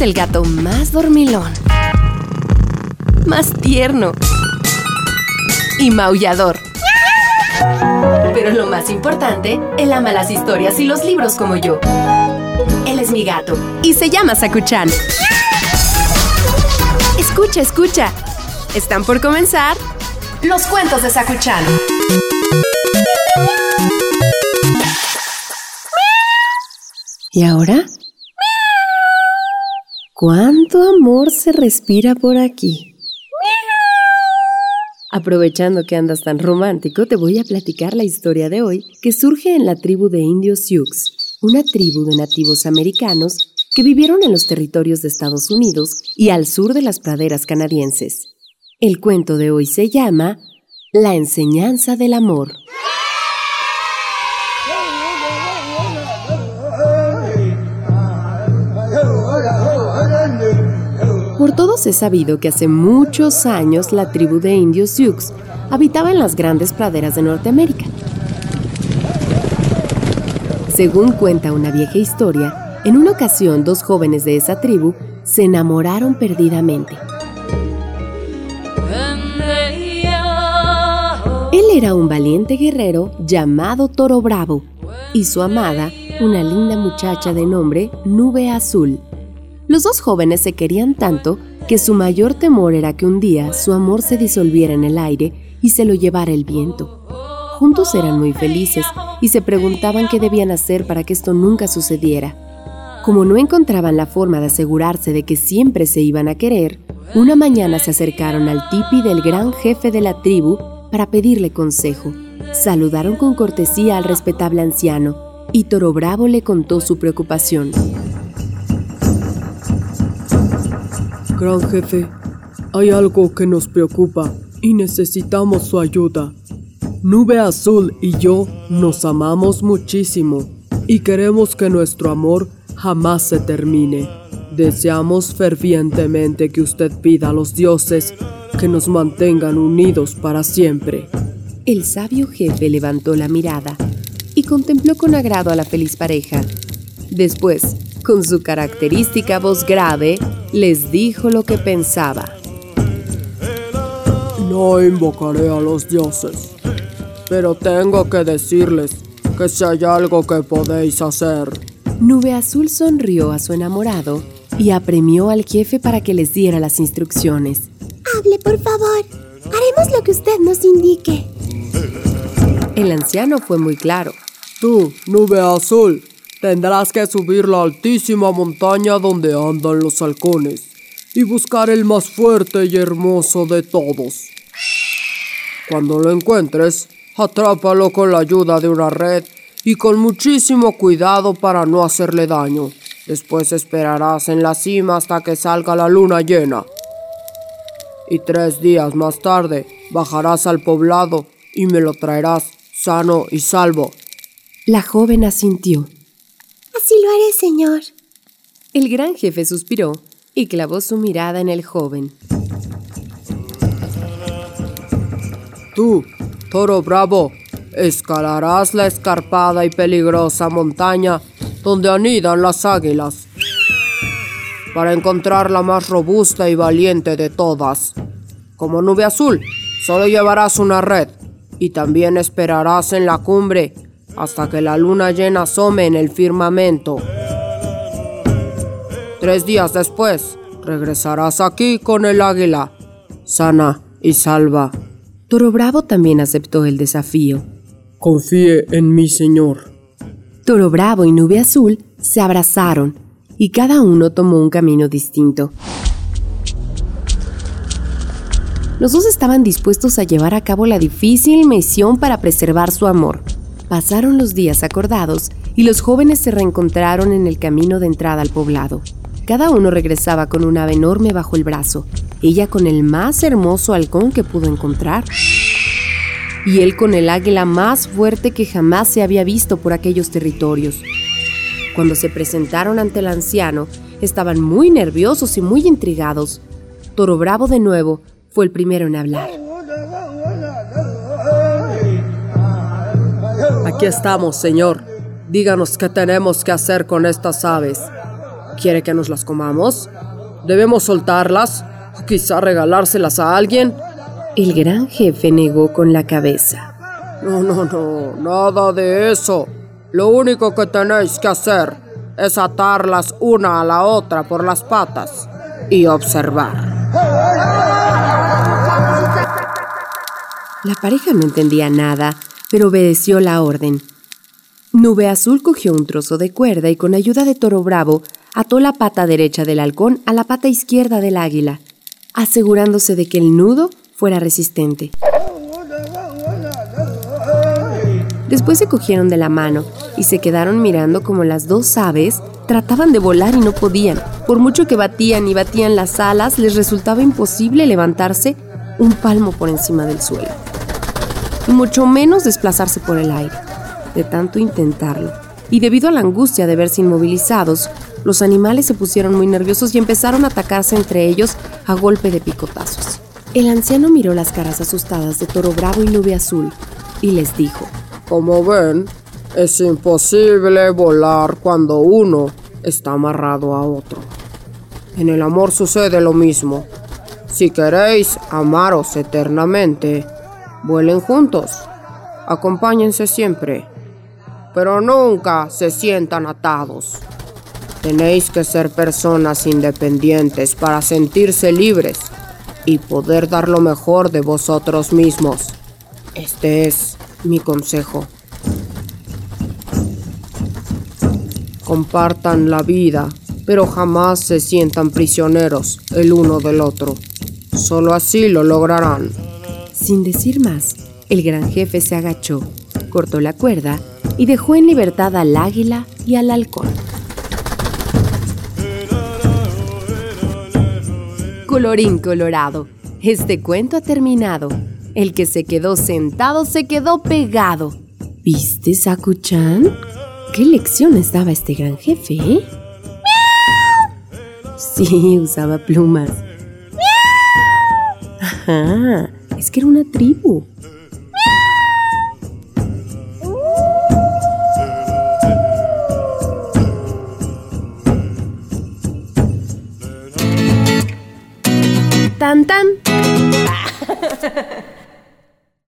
es el gato más dormilón, más tierno y maullador. Pero lo más importante, él ama las historias y los libros como yo. Él es mi gato y se llama Sakuchan. Escucha, escucha. Están por comenzar los cuentos de Sakuchan. ¿Y ahora? ¿Cuánto amor se respira por aquí? Aprovechando que andas tan romántico, te voy a platicar la historia de hoy que surge en la tribu de indios Sioux, una tribu de nativos americanos que vivieron en los territorios de Estados Unidos y al sur de las praderas canadienses. El cuento de hoy se llama La enseñanza del amor. Por todos es sabido que hace muchos años la tribu de indios Sioux habitaba en las grandes praderas de Norteamérica. Según cuenta una vieja historia, en una ocasión dos jóvenes de esa tribu se enamoraron perdidamente. Él era un valiente guerrero llamado Toro Bravo y su amada, una linda muchacha de nombre Nube Azul. Los dos jóvenes se querían tanto que su mayor temor era que un día su amor se disolviera en el aire y se lo llevara el viento. Juntos eran muy felices y se preguntaban qué debían hacer para que esto nunca sucediera. Como no encontraban la forma de asegurarse de que siempre se iban a querer, una mañana se acercaron al tipi del gran jefe de la tribu para pedirle consejo. Saludaron con cortesía al respetable anciano y Toro Bravo le contó su preocupación. Gran jefe, hay algo que nos preocupa y necesitamos su ayuda. Nube Azul y yo nos amamos muchísimo y queremos que nuestro amor jamás se termine. Deseamos fervientemente que usted pida a los dioses que nos mantengan unidos para siempre. El sabio jefe levantó la mirada y contempló con agrado a la feliz pareja. Después, con su característica voz grave, les dijo lo que pensaba. No invocaré a los dioses, pero tengo que decirles que si hay algo que podéis hacer. Nube Azul sonrió a su enamorado y apremió al jefe para que les diera las instrucciones. Hable, por favor. Haremos lo que usted nos indique. El anciano fue muy claro. Tú, Nube Azul, Tendrás que subir la altísima montaña donde andan los halcones y buscar el más fuerte y hermoso de todos. Cuando lo encuentres, atrápalo con la ayuda de una red y con muchísimo cuidado para no hacerle daño. Después esperarás en la cima hasta que salga la luna llena. Y tres días más tarde bajarás al poblado y me lo traerás sano y salvo. La joven asintió. Así lo haré, señor. El gran jefe suspiró y clavó su mirada en el joven. Tú, toro bravo, escalarás la escarpada y peligrosa montaña donde anidan las águilas para encontrar la más robusta y valiente de todas. Como nube azul, solo llevarás una red y también esperarás en la cumbre hasta que la luna llena asome en el firmamento. Tres días después, regresarás aquí con el águila, sana y salva. Toro Bravo también aceptó el desafío. Confíe en mi señor. Toro Bravo y Nube Azul se abrazaron y cada uno tomó un camino distinto. Los dos estaban dispuestos a llevar a cabo la difícil misión para preservar su amor. Pasaron los días acordados y los jóvenes se reencontraron en el camino de entrada al poblado. Cada uno regresaba con un ave enorme bajo el brazo, ella con el más hermoso halcón que pudo encontrar y él con el águila más fuerte que jamás se había visto por aquellos territorios. Cuando se presentaron ante el anciano, estaban muy nerviosos y muy intrigados. Toro Bravo de nuevo fue el primero en hablar. Aquí estamos, señor. Díganos qué tenemos que hacer con estas aves. ¿Quiere que nos las comamos? ¿Debemos soltarlas? ¿O quizá regalárselas a alguien? El gran jefe negó con la cabeza. No, no, no, nada de eso. Lo único que tenéis que hacer es atarlas una a la otra por las patas y observar. La pareja no entendía nada, pero obedeció la orden. Nube Azul cogió un trozo de cuerda y con ayuda de Toro Bravo ató la pata derecha del halcón a la pata izquierda del águila, asegurándose de que el nudo fuera resistente. Después se cogieron de la mano y se quedaron mirando como las dos aves trataban de volar y no podían. Por mucho que batían y batían las alas, les resultaba imposible levantarse un palmo por encima del suelo. Mucho menos desplazarse por el aire, de tanto intentarlo. Y debido a la angustia de verse inmovilizados, los animales se pusieron muy nerviosos y empezaron a atacarse entre ellos a golpe de picotazos. El anciano miró las caras asustadas de Toro Bravo y Nube Azul y les dijo, Como ven, es imposible volar cuando uno está amarrado a otro. En el amor sucede lo mismo. Si queréis amaros eternamente, vuelen juntos. Acompáñense siempre, pero nunca se sientan atados. Tenéis que ser personas independientes para sentirse libres y poder dar lo mejor de vosotros mismos. Este es mi consejo. Compartan la vida, pero jamás se sientan prisioneros el uno del otro. Solo así lo lograrán. Sin decir más, el gran jefe se agachó, cortó la cuerda y dejó en libertad al águila y al halcón. Colorín colorado, este cuento ha terminado. El que se quedó sentado se quedó pegado. ¿Viste, Sakuchan? ¿Qué lecciones daba este gran jefe, eh? Sí, usaba plumas. Ajá, es que era una tribu.